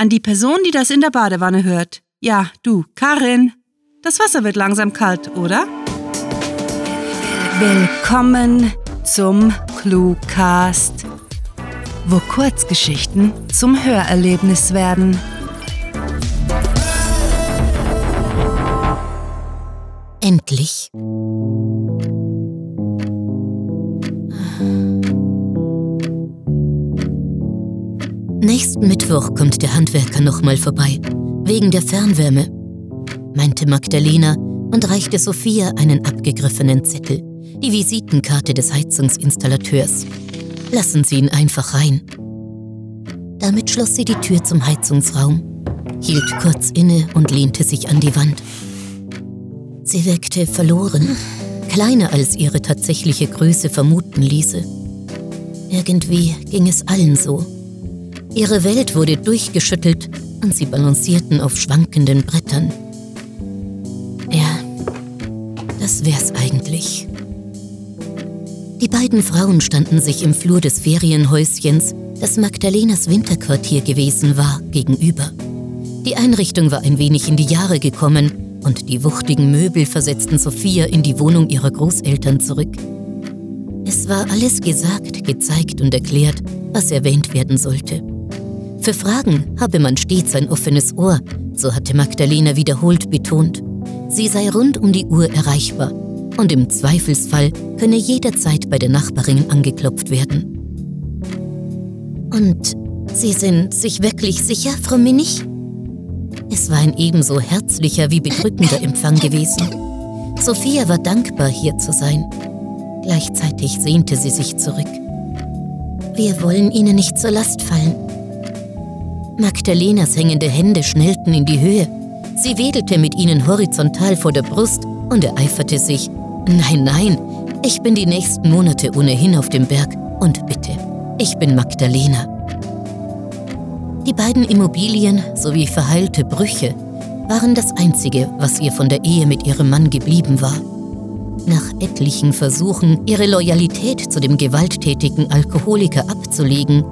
An die Person, die das in der Badewanne hört. Ja, du, Karin. Das Wasser wird langsam kalt, oder? Willkommen zum Cluecast, wo Kurzgeschichten zum Hörerlebnis werden. Endlich. Nächsten Mittwoch kommt der Handwerker nochmal vorbei, wegen der Fernwärme, meinte Magdalena und reichte Sophia einen abgegriffenen Zettel, die Visitenkarte des Heizungsinstallateurs. Lassen Sie ihn einfach rein. Damit schloss sie die Tür zum Heizungsraum, hielt kurz inne und lehnte sich an die Wand. Sie wirkte verloren, kleiner als ihre tatsächliche Größe vermuten ließe. Irgendwie ging es allen so. Ihre Welt wurde durchgeschüttelt und sie balancierten auf schwankenden Brettern. Ja, das wär's eigentlich. Die beiden Frauen standen sich im Flur des Ferienhäuschens, das Magdalenas Winterquartier gewesen war, gegenüber. Die Einrichtung war ein wenig in die Jahre gekommen und die wuchtigen Möbel versetzten Sophia in die Wohnung ihrer Großeltern zurück. Es war alles gesagt, gezeigt und erklärt, was erwähnt werden sollte. Für Fragen habe man stets ein offenes Ohr, so hatte Magdalena wiederholt betont. Sie sei rund um die Uhr erreichbar und im Zweifelsfall könne jederzeit bei der Nachbarin angeklopft werden. Und Sie sind sich wirklich sicher, Frau Minich? Es war ein ebenso herzlicher wie bedrückender Empfang gewesen. Sophia war dankbar, hier zu sein. Gleichzeitig sehnte sie sich zurück. Wir wollen Ihnen nicht zur Last fallen, Magdalenas hängende Hände schnellten in die Höhe. Sie wedelte mit ihnen horizontal vor der Brust und ereiferte sich. Nein, nein, ich bin die nächsten Monate ohnehin auf dem Berg. Und bitte, ich bin Magdalena. Die beiden Immobilien sowie verheilte Brüche waren das Einzige, was ihr von der Ehe mit ihrem Mann geblieben war. Nach etlichen Versuchen, ihre Loyalität zu dem gewalttätigen Alkoholiker abzulegen,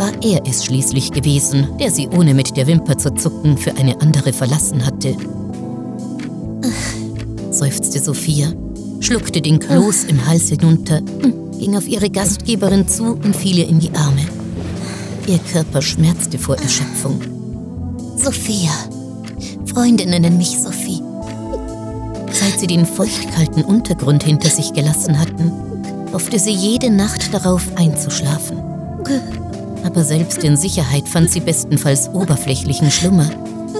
war er es schließlich gewesen, der sie ohne mit der Wimper zu zucken für eine andere verlassen hatte. Ach, seufzte Sophia, schluckte den Kloß im Hals hinunter, ging auf ihre Gastgeberin zu und fiel ihr in die Arme. Ihr Körper schmerzte vor Erschöpfung. Sophia. Freunde nennen mich Sophie. Seit sie den feuchtkalten Untergrund hinter sich gelassen hatten, hoffte sie jede Nacht darauf einzuschlafen aber selbst in Sicherheit fand sie bestenfalls oberflächlichen Schlummer,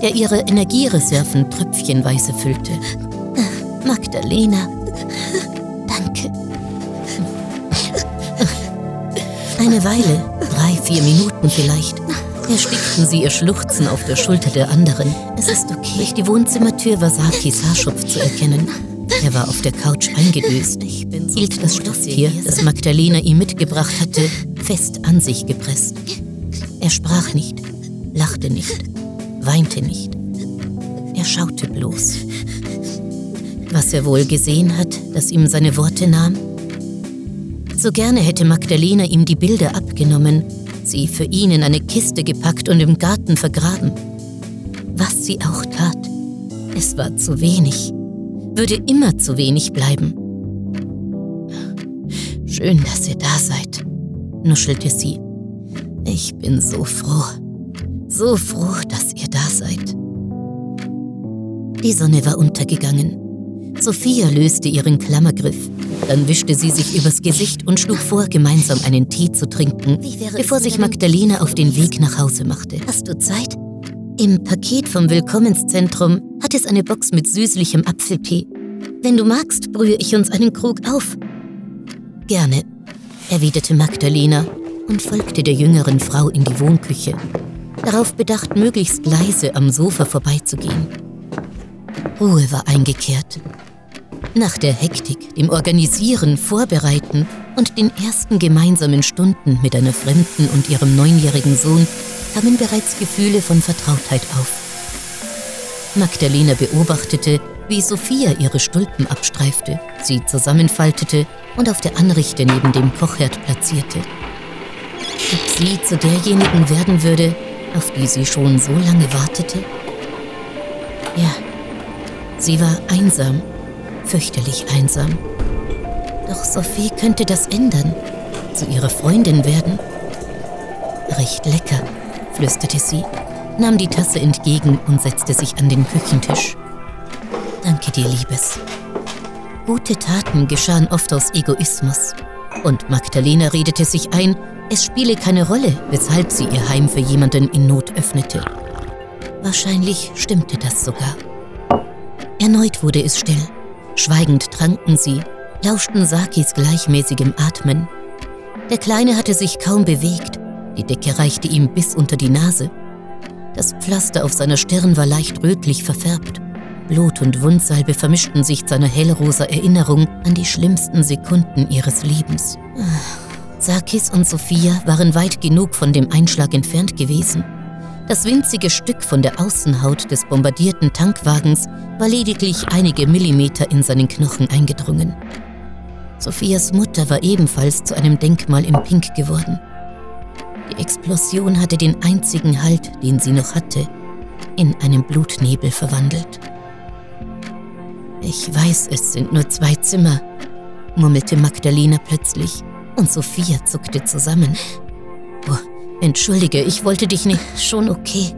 der ihre Energiereserven tröpfchenweise füllte. Magdalena, danke. Eine Weile, drei, vier Minuten vielleicht, erstickten sie ihr Schluchzen auf der Schulter der anderen. Es ist okay. Durch die Wohnzimmertür war Sakis Haarschopf zu erkennen. Er war auf der Couch eingedöst, hielt das Stofftier, das Magdalena ihm mitgebracht hatte, fest an sich gepresst. Er sprach nicht, lachte nicht, weinte nicht. Er schaute bloß. Was er wohl gesehen hat, das ihm seine Worte nahm? So gerne hätte Magdalena ihm die Bilder abgenommen, sie für ihn in eine Kiste gepackt und im Garten vergraben. Was sie auch tat, es war zu wenig, würde immer zu wenig bleiben. Schön, dass ihr da seid, nuschelte sie. Ich bin so froh, so froh, dass ihr da seid. Die Sonne war untergegangen. Sophia löste ihren Klammergriff. Dann wischte sie sich übers Gesicht und schlug vor, gemeinsam einen Tee zu trinken, bevor sich Magdalena auf den Weg nach Hause machte. Hast du Zeit? Im Paket vom Willkommenszentrum hat es eine Box mit süßlichem Apfeltee. Wenn du magst, brühe ich uns einen Krug auf. Gerne, erwiderte Magdalena und folgte der jüngeren Frau in die Wohnküche, darauf bedacht, möglichst leise am Sofa vorbeizugehen. Ruhe war eingekehrt. Nach der Hektik, dem Organisieren, Vorbereiten und den ersten gemeinsamen Stunden mit einer Fremden und ihrem neunjährigen Sohn kamen bereits Gefühle von Vertrautheit auf. Magdalena beobachtete, wie Sophia ihre Stulpen abstreifte, sie zusammenfaltete und auf der Anrichte neben dem Kochherd platzierte. Ob sie zu derjenigen werden würde, auf die sie schon so lange wartete? Ja, sie war einsam, fürchterlich einsam. Doch Sophie könnte das ändern, zu ihrer Freundin werden. Riecht lecker, flüsterte sie, nahm die Tasse entgegen und setzte sich an den Küchentisch. Danke dir, Liebes. Gute Taten geschahen oft aus Egoismus. Und Magdalena redete sich ein, es spiele keine Rolle, weshalb sie ihr Heim für jemanden in Not öffnete. Wahrscheinlich stimmte das sogar. Erneut wurde es still. Schweigend tranken sie, lauschten Sakis gleichmäßigem Atmen. Der Kleine hatte sich kaum bewegt, die Decke reichte ihm bis unter die Nase. Das Pflaster auf seiner Stirn war leicht rötlich verfärbt. Blut und Wundsalbe vermischten sich zu einer hellrosa Erinnerung an die schlimmsten Sekunden ihres Lebens. Sakis und Sophia waren weit genug von dem Einschlag entfernt gewesen. Das winzige Stück von der Außenhaut des bombardierten Tankwagens war lediglich einige Millimeter in seinen Knochen eingedrungen. Sophias Mutter war ebenfalls zu einem Denkmal im Pink geworden. Die Explosion hatte den einzigen Halt, den sie noch hatte, in einen Blutnebel verwandelt. Ich weiß, es sind nur zwei Zimmer, murmelte Magdalena plötzlich und Sophia zuckte zusammen. Oh, entschuldige, ich wollte dich nicht. Schon okay.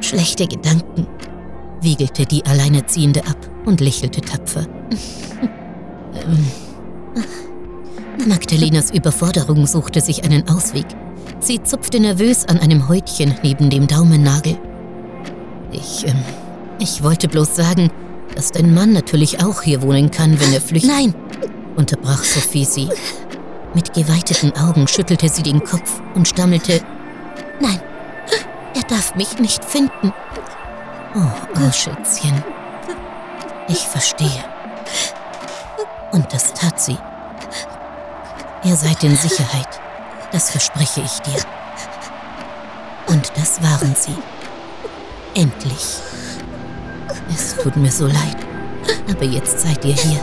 Schlechte Gedanken, wiegelte die Alleinerziehende ab und lächelte tapfer. ähm. Magdalenas Überforderung suchte sich einen Ausweg. Sie zupfte nervös an einem Häutchen neben dem Daumennagel. Ich, ähm, ich wollte bloß sagen, dass dein Mann natürlich auch hier wohnen kann, wenn er flüchtet. Nein, unterbrach Sophie sie. Mit geweiteten Augen schüttelte sie den Kopf und stammelte, Nein, er darf mich nicht finden. Oh, oh Schätzchen. Ich verstehe. Und das tat sie. Ihr seid in Sicherheit, das verspreche ich dir. Und das waren sie. Endlich. Tut mir so leid, aber jetzt seid ihr hier.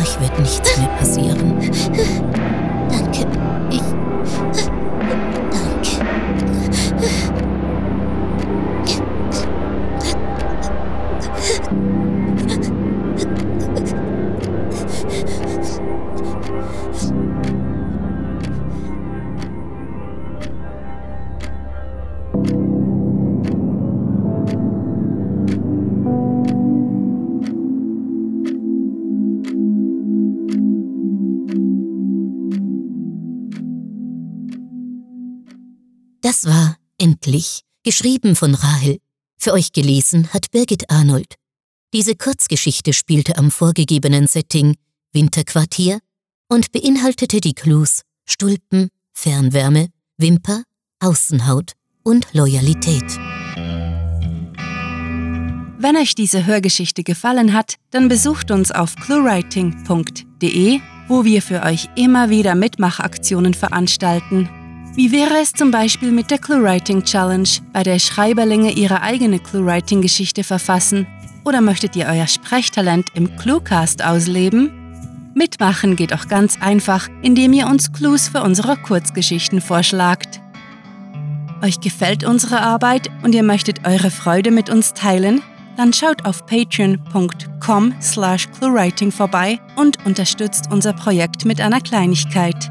Euch wird nichts mehr passieren. Danke. Ich. Danke. Das war Endlich, geschrieben von Rahel. Für euch gelesen hat Birgit Arnold. Diese Kurzgeschichte spielte am vorgegebenen Setting Winterquartier und beinhaltete die Clues Stulpen, Fernwärme, Wimper, Außenhaut und Loyalität. Wenn euch diese Hörgeschichte gefallen hat, dann besucht uns auf cluewriting.de, wo wir für euch immer wieder Mitmachaktionen veranstalten. Wie wäre es zum Beispiel mit der ClueWriting Challenge, bei der Schreiberlinge ihre eigene ClueWriting-Geschichte verfassen? Oder möchtet ihr euer Sprechtalent im Cluecast ausleben? Mitmachen geht auch ganz einfach, indem ihr uns Clues für unsere Kurzgeschichten vorschlagt. Euch gefällt unsere Arbeit und ihr möchtet eure Freude mit uns teilen? Dann schaut auf patreon.com slash cluewriting vorbei und unterstützt unser Projekt mit einer Kleinigkeit.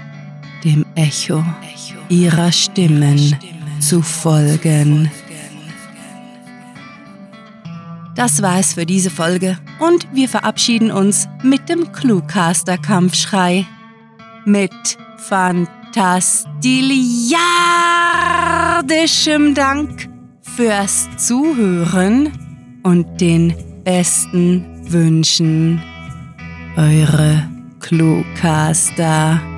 dem Echo ihrer Stimmen zu folgen. Das war es für diese Folge und wir verabschieden uns mit dem Cluecaster-Kampfschrei. Mit fantastiliardischem Dank fürs Zuhören und den besten Wünschen. Eure Cluecaster.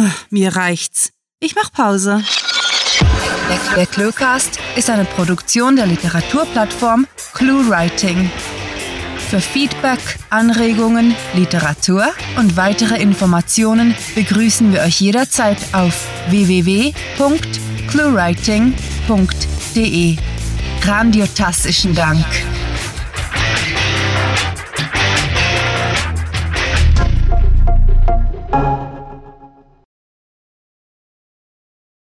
Ach, mir reicht's. Ich mach Pause. Der Cluecast ist eine Produktion der Literaturplattform ClueWriting. Für Feedback, Anregungen, Literatur und weitere Informationen begrüßen wir euch jederzeit auf www.cluewriting.de. Grandiotastischen Dank.